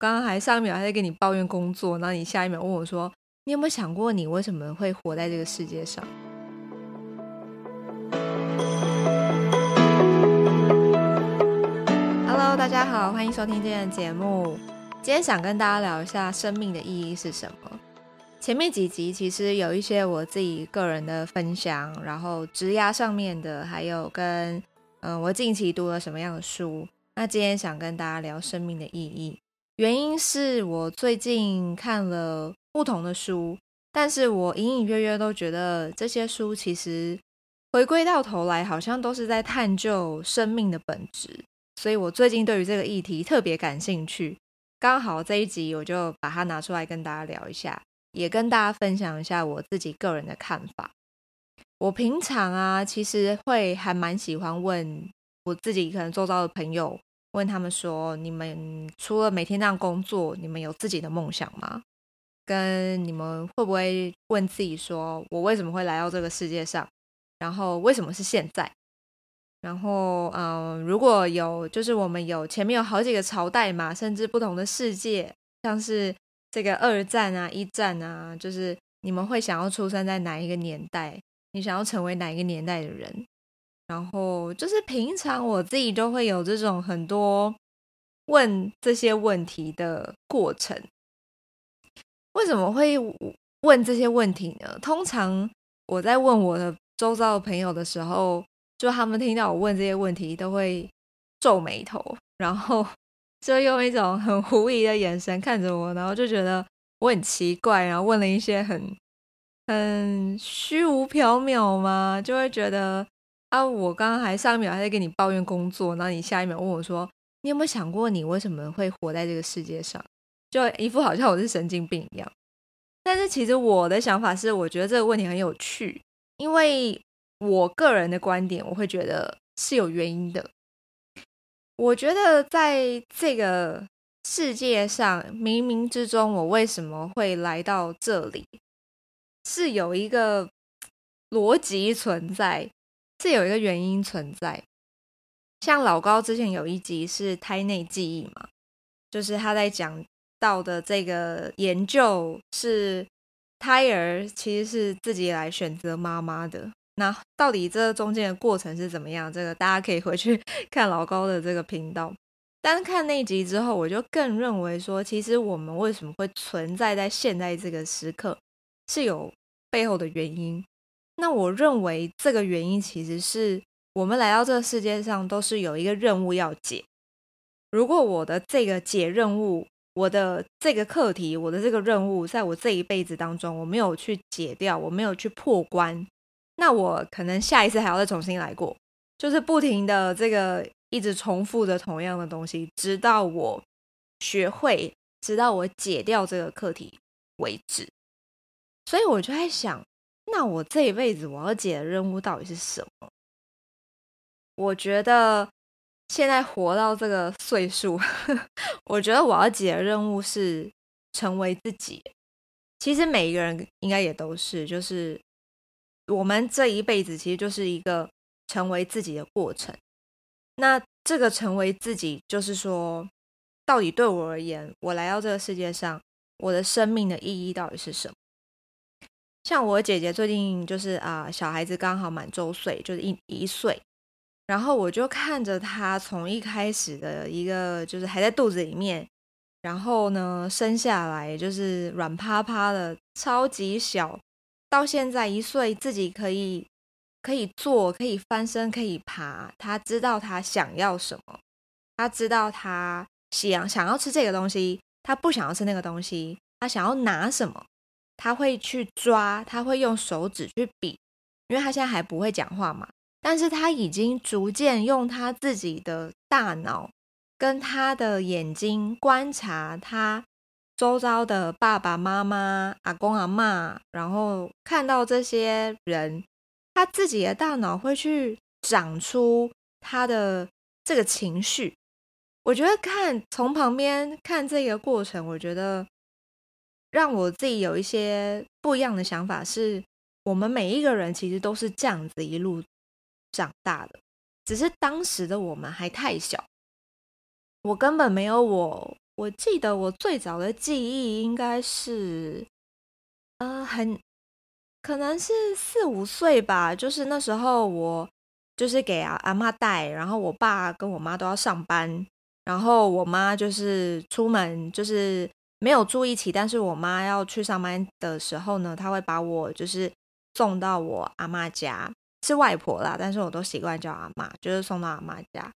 刚刚还上一秒还在跟你抱怨工作，然后你下一秒问我说：“你有没有想过，你为什么会活在这个世界上？”Hello，大家好，欢迎收听今天的节目。今天想跟大家聊一下生命的意义是什么。前面几集其实有一些我自己个人的分享，然后职涯上面的，还有跟嗯、我近期读了什么样的书。那今天想跟大家聊生命的意义。原因是我最近看了不同的书，但是我隐隐约约都觉得这些书其实回归到头来，好像都是在探究生命的本质。所以我最近对于这个议题特别感兴趣，刚好这一集我就把它拿出来跟大家聊一下，也跟大家分享一下我自己个人的看法。我平常啊，其实会还蛮喜欢问我自己可能周遭的朋友。问他们说：“你们除了每天这样工作，你们有自己的梦想吗？跟你们会不会问自己说，我为什么会来到这个世界上？然后为什么是现在？然后，嗯，如果有，就是我们有前面有好几个朝代嘛，甚至不同的世界，像是这个二战啊、一战啊，就是你们会想要出生在哪一个年代？你想要成为哪一个年代的人？”然后就是平常我自己都会有这种很多问这些问题的过程。为什么会问这些问题呢？通常我在问我的周遭的朋友的时候，就他们听到我问这些问题，都会皱眉头，然后 就用一种很狐疑的眼神看着我，然后就觉得我很奇怪，然后问了一些很很虚无缥缈嘛，就会觉得。啊！我刚刚还上一秒还在跟你抱怨工作，然后你下一秒问我说：“你有没有想过，你为什么会活在这个世界上？”就一副好像我是神经病一样。但是其实我的想法是，我觉得这个问题很有趣，因为我个人的观点，我会觉得是有原因的。我觉得在这个世界上，冥冥之中，我为什么会来到这里，是有一个逻辑存在。是有一个原因存在，像老高之前有一集是胎内记忆嘛，就是他在讲到的这个研究是胎儿其实是自己来选择妈妈的。那到底这中间的过程是怎么样？这个大家可以回去 看老高的这个频道。单看那集之后，我就更认为说，其实我们为什么会存在在现在这个时刻，是有背后的原因。那我认为这个原因其实是我们来到这个世界上都是有一个任务要解。如果我的这个解任务，我的这个课题，我的这个任务，在我这一辈子当中我没有去解掉，我没有去破关，那我可能下一次还要再重新来过，就是不停的这个一直重复着同样的东西，直到我学会，直到我解掉这个课题为止。所以我就在想。那我这一辈子我要解的任务到底是什么？我觉得现在活到这个岁数，我觉得我要解的任务是成为自己。其实每一个人应该也都是，就是我们这一辈子其实就是一个成为自己的过程。那这个成为自己，就是说，到底对我而言，我来到这个世界上，我的生命的意义到底是什么？像我姐姐最近就是啊，小孩子刚好满周岁，就是一一岁，然后我就看着她从一开始的一个就是还在肚子里面，然后呢生下来就是软趴趴的，超级小，到现在一岁自己可以可以坐，可以翻身，可以爬，她知道她想要什么，她知道她想想要吃这个东西，她不想要吃那个东西，她想要拿什么。他会去抓，他会用手指去比，因为他现在还不会讲话嘛。但是他已经逐渐用他自己的大脑跟他的眼睛观察他周遭的爸爸妈妈、阿公阿嬷，然后看到这些人，他自己的大脑会去长出他的这个情绪。我觉得看从旁边看这个过程，我觉得。让我自己有一些不一样的想法，是我们每一个人其实都是这样子一路长大的，只是当时的我们还太小，我根本没有我我记得我最早的记忆应该是，呃，很可能是四五岁吧。就是那时候我就是给阿阿妈带，然后我爸跟我妈都要上班，然后我妈就是出门就是没有住一起，但是我妈要去上班的时候呢，她会把我就是送到我阿妈家，是外婆啦，但是我都习惯叫阿妈，就是送到阿妈家。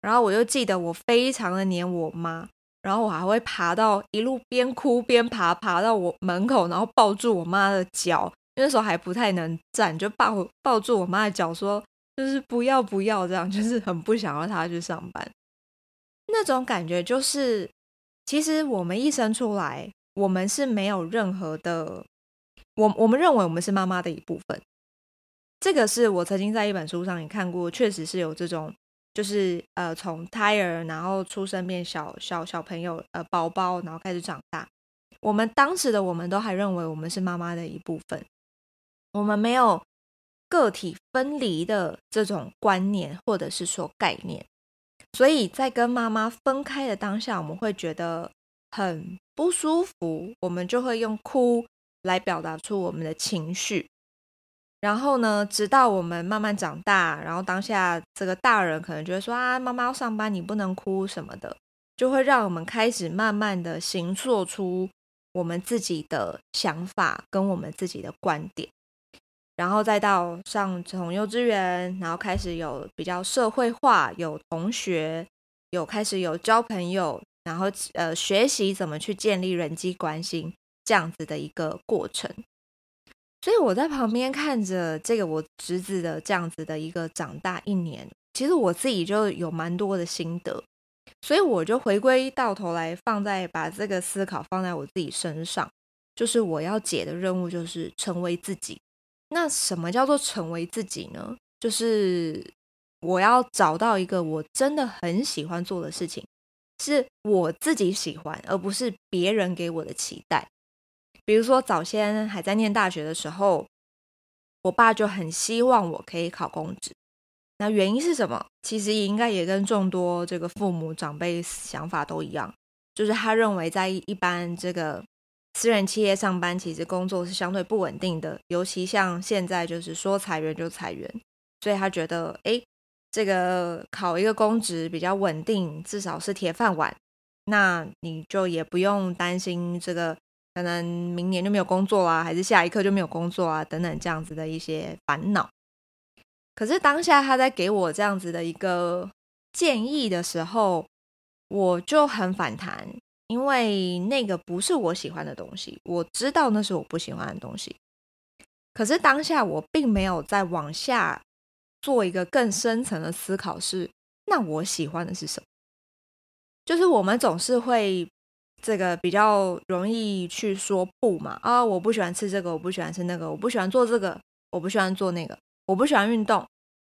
然后我就记得我非常的黏我妈。然后我还会爬到一路边哭边爬，爬到我门口，然后抱住我妈的脚，那时候还不太能站，就抱抱住我妈的脚，说就是不要不要这样，就是很不想要她去上班。那种感觉就是，其实我们一生出来，我们是没有任何的，我我们认为我们是妈妈的一部分。这个是我曾经在一本书上也看过，确实是有这种。就是呃，从胎儿然后出生变小小小朋友呃宝宝，然后开始长大。我们当时的我们都还认为我们是妈妈的一部分，我们没有个体分离的这种观念或者是说概念，所以在跟妈妈分开的当下，我们会觉得很不舒服，我们就会用哭来表达出我们的情绪。然后呢，直到我们慢慢长大，然后当下这个大人可能觉得说啊，妈妈要上班，你不能哭什么的，就会让我们开始慢慢的形塑出我们自己的想法跟我们自己的观点，然后再到上从幼稚园，然后开始有比较社会化，有同学，有开始有交朋友，然后呃学习怎么去建立人际关系这样子的一个过程。所以我在旁边看着这个我侄子的这样子的一个长大一年，其实我自己就有蛮多的心得，所以我就回归到头来放在把这个思考放在我自己身上，就是我要解的任务就是成为自己。那什么叫做成为自己呢？就是我要找到一个我真的很喜欢做的事情，是我自己喜欢，而不是别人给我的期待。比如说，早先还在念大学的时候，我爸就很希望我可以考公职。那原因是什么？其实应该也跟众多这个父母长辈想法都一样，就是他认为在一般这个私人企业上班，其实工作是相对不稳定的，尤其像现在就是说裁员就裁员，所以他觉得，哎，这个考一个公职比较稳定，至少是铁饭碗，那你就也不用担心这个。可能明年就没有工作啊，还是下一刻就没有工作啊，等等这样子的一些烦恼。可是当下他在给我这样子的一个建议的时候，我就很反弹，因为那个不是我喜欢的东西，我知道那是我不喜欢的东西。可是当下我并没有再往下做一个更深层的思考是，是那我喜欢的是什么？就是我们总是会。这个比较容易去说不嘛啊！我不喜欢吃这个，我不喜欢吃那个，我不喜欢做这个，我不喜欢做那个，我不喜欢运动，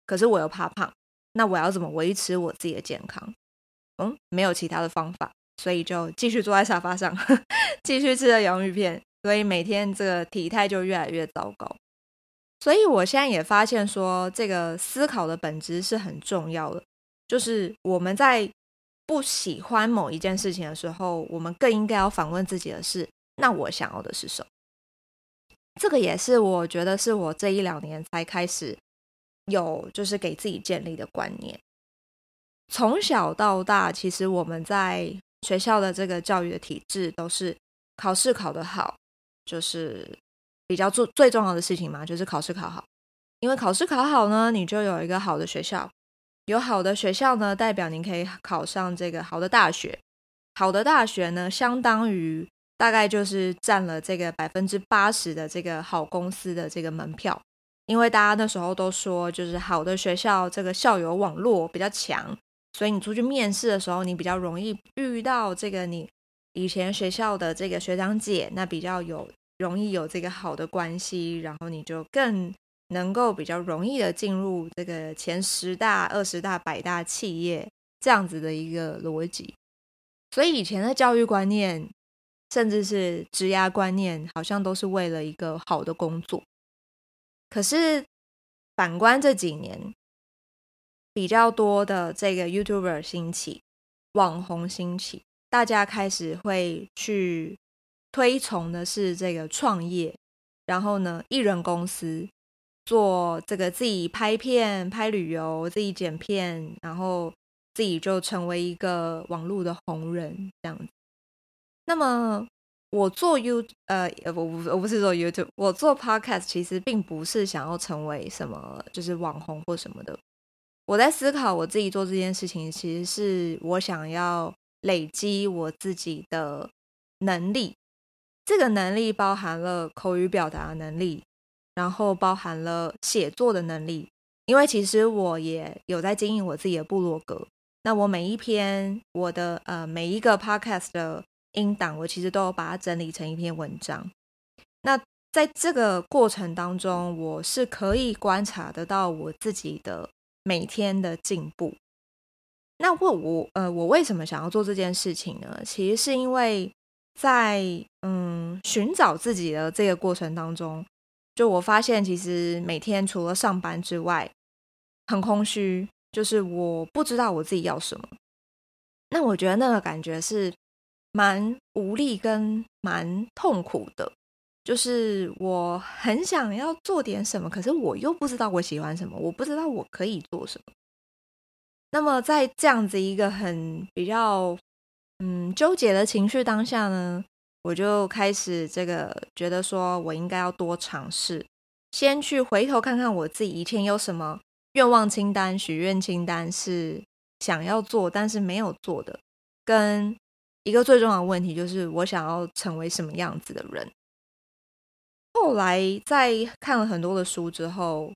可是我又怕胖，那我要怎么维持我自己的健康？嗯，没有其他的方法，所以就继续坐在沙发上，继续吃着洋芋片，所以每天这个体态就越来越糟糕。所以我现在也发现说，这个思考的本质是很重要的，就是我们在。不喜欢某一件事情的时候，我们更应该要反问自己的是：那我想要的是什么？这个也是我觉得是我这一两年才开始有，就是给自己建立的观念。从小到大，其实我们在学校的这个教育的体制都是考试考得好，就是比较重最重要的事情嘛，就是考试考好。因为考试考好呢，你就有一个好的学校。有好的学校呢，代表您可以考上这个好的大学。好的大学呢，相当于大概就是占了这个百分之八十的这个好公司的这个门票。因为大家那时候都说，就是好的学校这个校友网络比较强，所以你出去面试的时候，你比较容易遇到这个你以前学校的这个学长姐，那比较有容易有这个好的关系，然后你就更。能够比较容易的进入这个前十大、二十大、百大企业这样子的一个逻辑，所以以前的教育观念，甚至是职涯观念，好像都是为了一个好的工作。可是反观这几年，比较多的这个 YouTuber 兴起，网红兴起，大家开始会去推崇的是这个创业，然后呢，艺人公司做这个自己拍片、拍旅游、自己剪片，然后自己就成为一个网络的红人这样子。那么我做 You 呃，我不我不是做 YouTube，我做 Podcast，其实并不是想要成为什么就是网红或什么的。我在思考我自己做这件事情，其实是我想要累积我自己的能力。这个能力包含了口语表达能力，然后包含了写作的能力。因为其实我也有在经营我自己的部落格，那我每一篇我的呃每一个 podcast 的音档，我其实都有把它整理成一篇文章。那在这个过程当中，我是可以观察得到我自己的。每天的进步。那问我，呃，我为什么想要做这件事情呢？其实是因为在嗯寻找自己的这个过程当中，就我发现，其实每天除了上班之外，很空虚，就是我不知道我自己要什么。那我觉得那个感觉是蛮无力跟蛮痛苦的。就是我很想要做点什么，可是我又不知道我喜欢什么，我不知道我可以做什么。那么在这样子一个很比较嗯纠结的情绪当下呢，我就开始这个觉得说我应该要多尝试，先去回头看看我自己以前有什么愿望清单、许愿清单是想要做但是没有做的，跟一个最重要的问题就是我想要成为什么样子的人。后来在看了很多的书之后，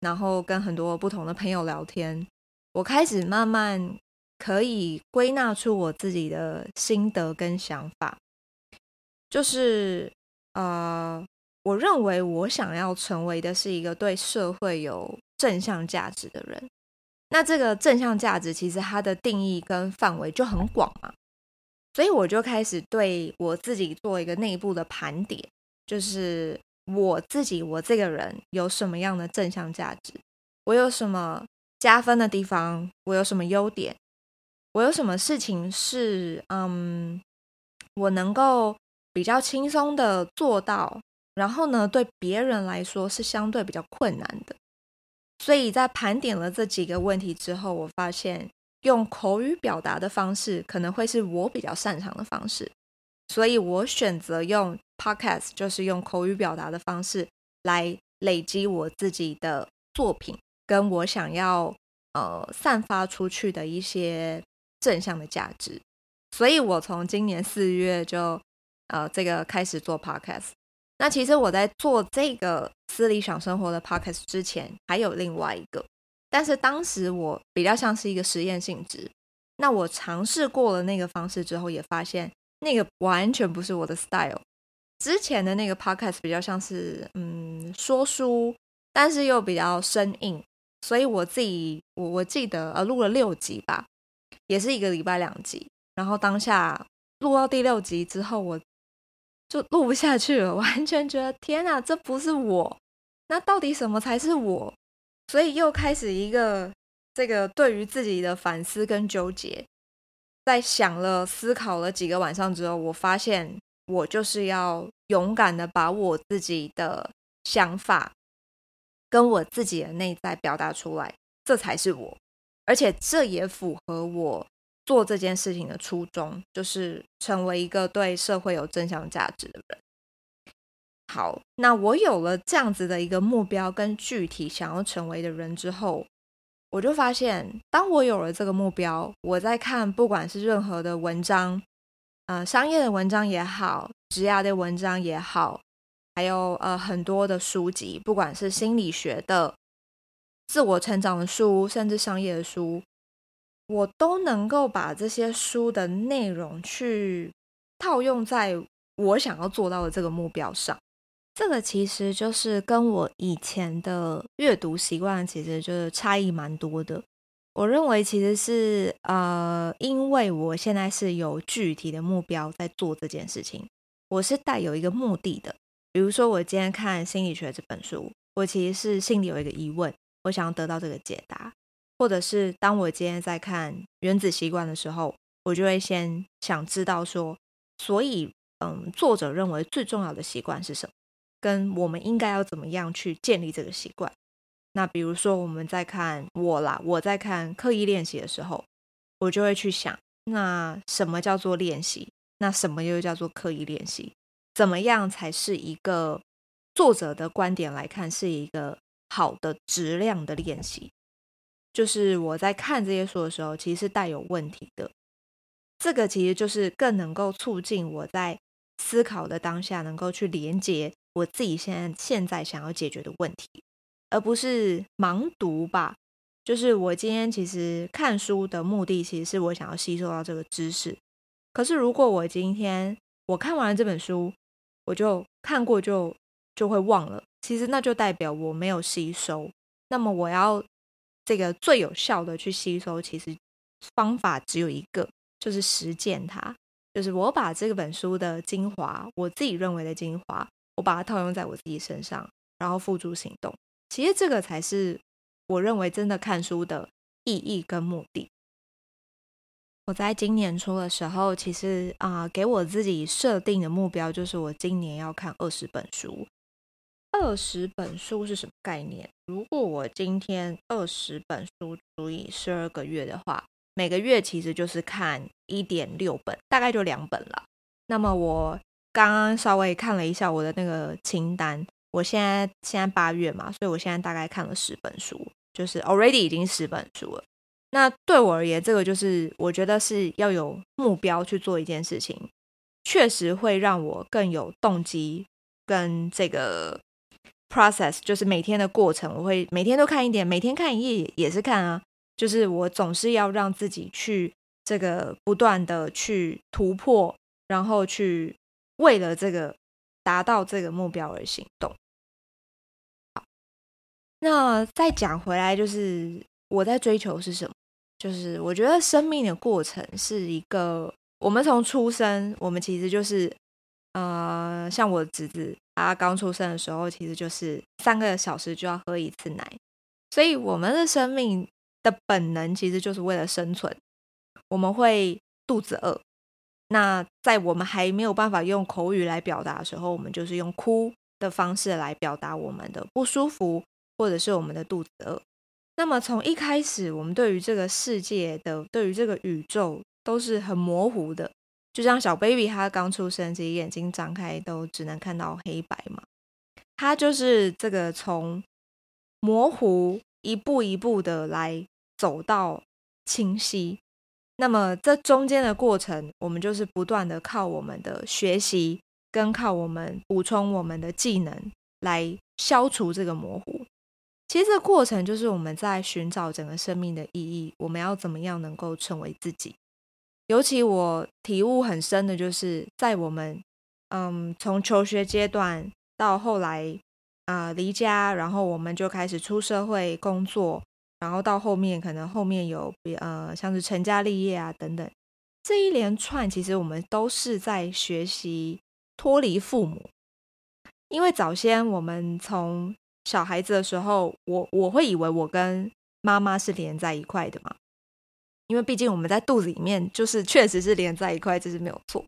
然后跟很多不同的朋友聊天，我开始慢慢可以归纳出我自己的心得跟想法。就是呃，我认为我想要成为的是一个对社会有正向价值的人。那这个正向价值其实它的定义跟范围就很广嘛，所以我就开始对我自己做一个内部的盘点。就是我自己，我这个人有什么样的正向价值？我有什么加分的地方？我有什么优点？我有什么事情是嗯，我能够比较轻松的做到？然后呢，对别人来说是相对比较困难的。所以在盘点了这几个问题之后，我发现用口语表达的方式可能会是我比较擅长的方式。所以我选择用 podcast，就是用口语表达的方式来累积我自己的作品，跟我想要呃散发出去的一些正向的价值。所以我从今年四月就呃这个开始做 podcast。那其实我在做这个私理想生活的 podcast 之前，还有另外一个，但是当时我比较像是一个实验性质。那我尝试过了那个方式之后，也发现。那个完全不是我的 style。之前的那个 podcast 比较像是嗯说书，但是又比较生硬，所以我自己我我记得呃录了六集吧，也是一个礼拜两集。然后当下录到第六集之后，我就录不下去了，完全觉得天哪，这不是我。那到底什么才是我？所以又开始一个这个对于自己的反思跟纠结。在想了、思考了几个晚上之后，我发现我就是要勇敢的把我自己的想法跟我自己的内在表达出来，这才是我，而且这也符合我做这件事情的初衷，就是成为一个对社会有正向价值的人。好，那我有了这样子的一个目标跟具体想要成为的人之后。我就发现，当我有了这个目标，我在看不管是任何的文章，呃，商业的文章也好，职涯的文章也好，还有呃很多的书籍，不管是心理学的、自我成长的书，甚至商业的书，我都能够把这些书的内容去套用在我想要做到的这个目标上。这个其实就是跟我以前的阅读习惯其实就是差异蛮多的。我认为其实是呃，因为我现在是有具体的目标在做这件事情，我是带有一个目的的。比如说，我今天看心理学这本书，我其实是心里有一个疑问，我想要得到这个解答；或者是当我今天在看原子习惯的时候，我就会先想知道说，所以，嗯，作者认为最重要的习惯是什么？跟我们应该要怎么样去建立这个习惯？那比如说，我们在看我啦，我在看刻意练习的时候，我就会去想，那什么叫做练习？那什么又叫做刻意练习？怎么样才是一个作者的观点来看是一个好的质量的练习？就是我在看这些书的时候，其实是带有问题的。这个其实就是更能够促进我在思考的当下，能够去连接我自己现在现在想要解决的问题，而不是盲读吧。就是我今天其实看书的目的，其实是我想要吸收到这个知识。可是，如果我今天我看完了这本书，我就看过就就会忘了，其实那就代表我没有吸收。那么，我要这个最有效的去吸收，其实方法只有一个，就是实践它。就是我把这本书的精华，我自己认为的精华，我把它套用在我自己身上，然后付诸行动。其实这个才是我认为真的看书的意义跟目的。我在今年初的时候，其实啊、给我自己设定的目标就是我今年要看二十本书。二十本书是什么概念？如果我今天二十本书除以十二个月的话，每个月其实就是看一点六本，大概就两本了。那么我刚刚稍微看了一下我的那个清单，我现在现在八月嘛，所以我现在大概看了十本书，就是 already 已经十本书了。那对我而言，这个就是我觉得是要有目标去做一件事情，确实会让我更有动机跟这个 process，就是每天的过程，我会每天都看一点，每天看一页也是看啊，就是我总是要让自己去这个不断的去突破，然后去为了这个达到这个目标而行动。好，那再讲回来，就是我在追求是什么？就是我觉得生命的过程是一个，我们从出生，我们其实就是，呃，像我侄子，他刚出生的时候，其实就是三个小时就要喝一次奶，所以我们的生命的本能其实就是为了生存，我们会肚子饿，那在我们还没有办法用口语来表达的时候，我们就是用哭的方式来表达我们的不舒服，或者是我们的肚子饿。那么从一开始，我们对于这个世界的、对于这个宇宙都是很模糊的，就像小 baby 他刚出生，其实眼睛张开都只能看到黑白嘛。他就是这个从模糊一步一步的来走到清晰。那么这中间的过程，我们就是不断的靠我们的学习，跟靠我们补充我们的技能来消除这个模糊。其实这过程就是我们在寻找整个生命的意义。我们要怎么样能够成为自己？尤其我体悟很深的，就是在我们嗯从求学阶段到后来啊、呃、离家，然后我们就开始出社会工作，然后到后面可能后面有呃像是成家立业啊等等，这一连串其实我们都是在学习脱离父母，因为早先我们从小孩子的时候，我我会以为我跟妈妈是连在一块的嘛，因为毕竟我们在肚子里面就是确实是连在一块，这是没有错。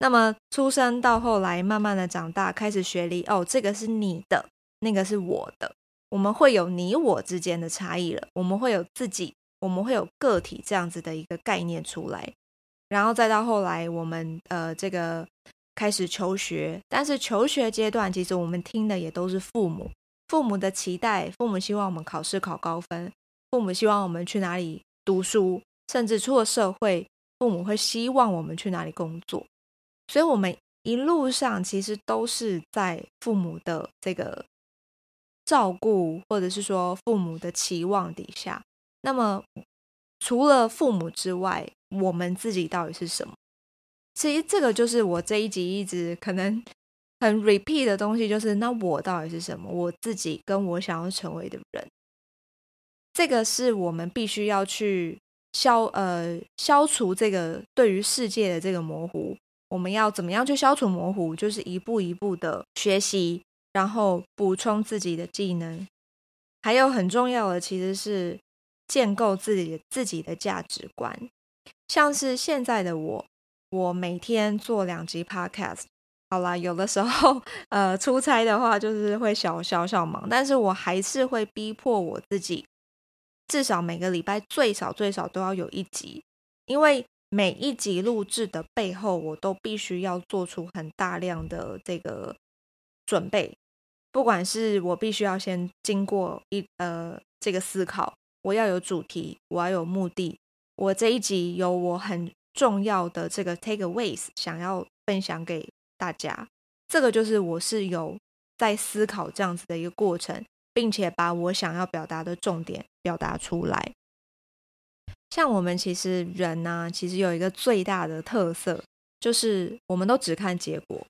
那么出生到后来，慢慢的长大，开始学历，哦，这个是你的，那个是我的，我们会有你我之间的差异了，我们会有自己，我们会有个体这样子的一个概念出来，然后再到后来，我们呃这个开始求学，但是求学阶段，其实我们听的也都是父母。父母的期待，父母希望我们考试考高分，父母希望我们去哪里读书，甚至出了社会，父母会希望我们去哪里工作。所以，我们一路上其实都是在父母的这个照顾，或者是说父母的期望底下。那么，除了父母之外，我们自己到底是什么？其实，这个就是我这一集一直可能。很 repeat 的东西就是，那我到底是什么？我自己跟我想要成为的人，这个是我们必须要去消呃消除这个对于世界的这个模糊。我们要怎么样去消除模糊？就是一步一步的学习，然后补充自己的技能，还有很重要的其实是建构自己自己的价值观。像是现在的我，我每天做两集 podcast。好啦，有的时候，呃，出差的话就是会小小小忙，但是我还是会逼迫我自己，至少每个礼拜最少最少都要有一集，因为每一集录制的背后，我都必须要做出很大量的这个准备，不管是我必须要先经过一呃这个思考，我要有主题，我要有目的，我这一集有我很重要的这个 takeaways 想要分享给。大家，这个就是我是有在思考这样子的一个过程，并且把我想要表达的重点表达出来。像我们其实人呢、啊，其实有一个最大的特色，就是我们都只看结果。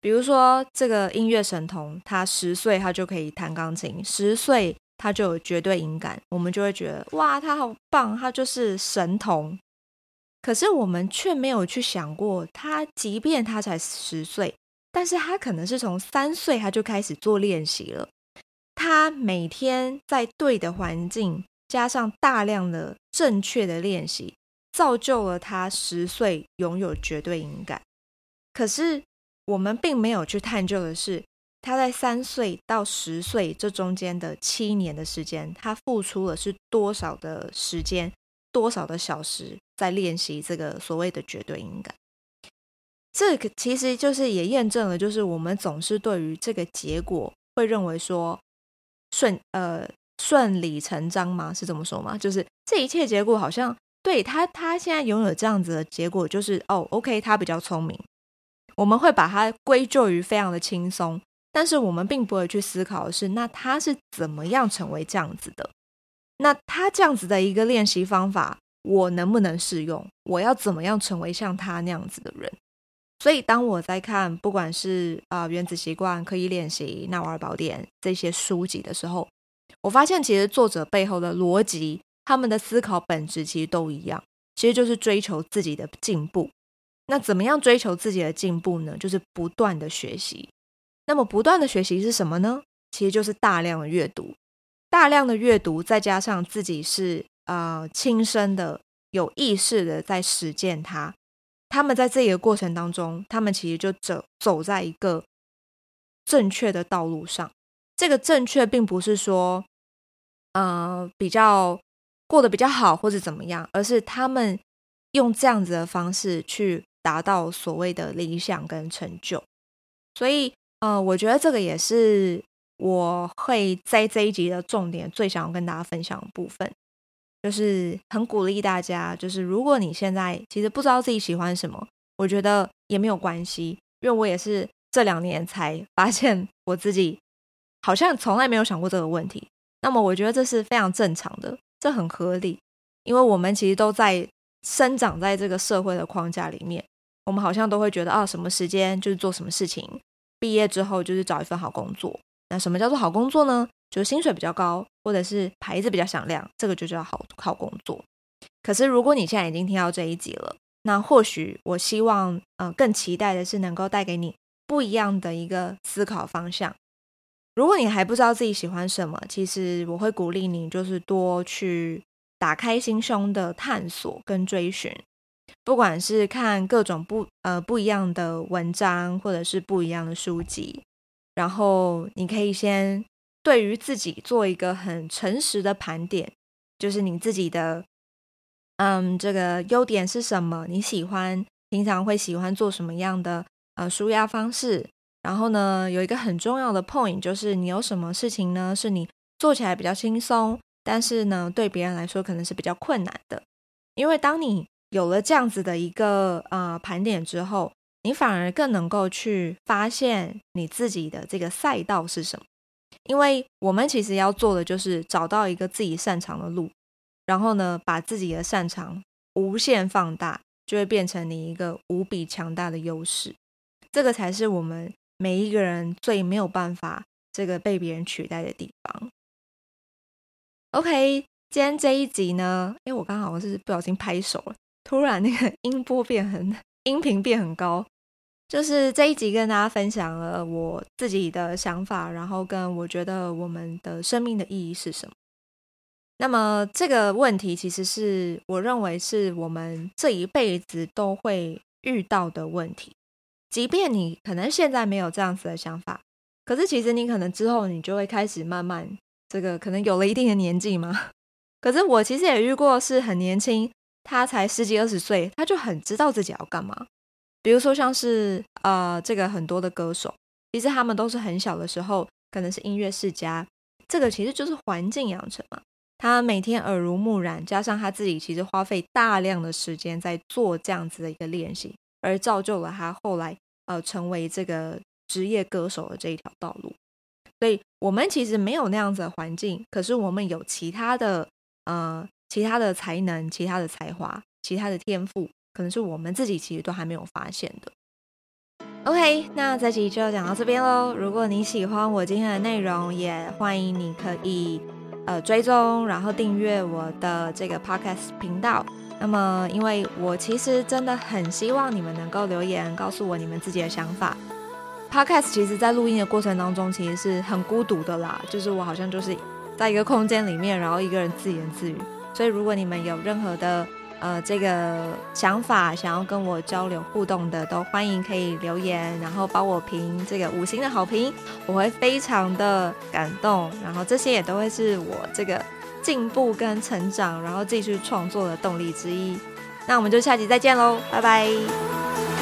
比如说，这个音乐神童，他十岁他就可以弹钢琴，十岁他就有绝对音感，我们就会觉得哇，他好棒，他就是神童。可是我们却没有去想过，他即便他才十岁，但是他可能是从三岁他就开始做练习了。他每天在对的环境，加上大量的正确的练习，造就了他十岁拥有绝对音感。可是我们并没有去探究的是，他在三岁到十岁这中间的七年的时间，他付出了是多少的时间，多少的小时。在练习这个所谓的绝对音感，这个其实就是也验证了，就是我们总是对于这个结果会认为说顺呃顺理成章吗？是这么说吗？就是这一切结果好像对他他现在拥有这样子的结果，就是哦，OK，他比较聪明，我们会把它归咎于非常的轻松，但是我们并不会去思考的是，那他是怎么样成为这样子的？那他这样子的一个练习方法。我能不能适用？我要怎么样成为像他那样子的人？所以，当我在看不管是啊、《原子习惯》、刻意练习、纳瓦尔宝典这些书籍的时候，我发现其实作者背后的逻辑，他们的思考本质其实都一样，其实就是追求自己的进步。那怎么样追求自己的进步呢？就是不断的学习。那么，不断的学习是什么呢？其实就是大量的阅读，大量的阅读，再加上自己是。呃，亲身的、有意识的在实践它。他们在这个过程当中，他们其实就走走在一个正确的道路上。这个正确并不是说，呃，比较过得比较好或者怎么样，而是他们用这样子的方式去达到所谓的理想跟成就。所以，呃，我觉得这个也是我会在这一集的重点，最想要跟大家分享的部分。就是很鼓励大家，就是如果你现在其实不知道自己喜欢什么，我觉得也没有关系，因为我也是这两年才发现我自己好像从来没有想过这个问题。那么我觉得这是非常正常的，这很合理，因为我们其实都在生长在这个社会的框架里面，我们好像都会觉得啊，什么时间就是做什么事情，毕业之后就是找一份好工作。那什么叫做好工作呢？就是薪水比较高，或者是牌子比较响亮，这个就叫好好工作。可是如果你现在已经听到这一集了，那或许我希望，呃，更期待的是能够带给你不一样的一个思考方向。如果你还不知道自己喜欢什么，其实我会鼓励你，就是多去打开心胸的探索跟追寻，不管是看各种不呃不一样的文章，或者是不一样的书籍，然后你可以先。对于自己做一个很诚实的盘点，就是你自己的，嗯，这个优点是什么？你喜欢平常会喜欢做什么样的呃舒压方式？然后呢，有一个很重要的 point，就是你有什么事情呢，是你做起来比较轻松，但是呢，对别人来说可能是比较困难的。因为当你有了这样子的一个呃盘点之后，你反而更能够去发现你自己的这个赛道是什么。因为我们其实要做的就是找到一个自己擅长的路，然后呢，把自己的擅长无限放大，就会变成你一个无比强大的优势。这个才是我们每一个人最没有办法这个被别人取代的地方。OK，今天这一集呢，因为我刚好是不小心拍手了，突然那个音波变很，音频变很高。就是这一集跟大家分享了我自己的想法，然后跟我觉得我们的生命的意义是什么。那么这个问题其实是我认为是我们这一辈子都会遇到的问题，即便你可能现在没有这样子的想法，可是其实你可能之后你就会开始慢慢这个可能有了一定的年纪嘛。可是我其实也遇过是很年轻，他才十几二十岁，他就很知道自己要干嘛。比如说像是呃这个很多的歌手，其实他们都是很小的时候可能是音乐世家，这个其实就是环境养成嘛。他每天耳濡目染，加上他自己其实花费大量的时间在做这样子的一个练习，而造就了他后来呃成为这个职业歌手的这一条道路。所以，我们其实没有那样子的环境，可是我们有其他的呃其他的才能、其他的才华、其他的天赋，可能是我们自己其实都还没有发现的。OK，那这集就讲到这边喽。如果你喜欢我今天的内容，也欢迎你可以。呃，追踪然后订阅我的这个 podcast 频道。那么，因为我其实真的很希望你们能够留言告诉我你们自己的想法。podcast 其实在录音的过程当中，其实是很孤独的啦，就是我好像就是在一个空间里面，然后一个人自言自语。所以，如果你们有任何的呃，这个想法想要跟我交流互动的，都欢迎可以留言，然后帮我评这个五星的好评，我会非常的感动。然后这些也都会是我这个进步跟成长，然后继续创作的动力之一。那我们就下集再见喽，拜拜。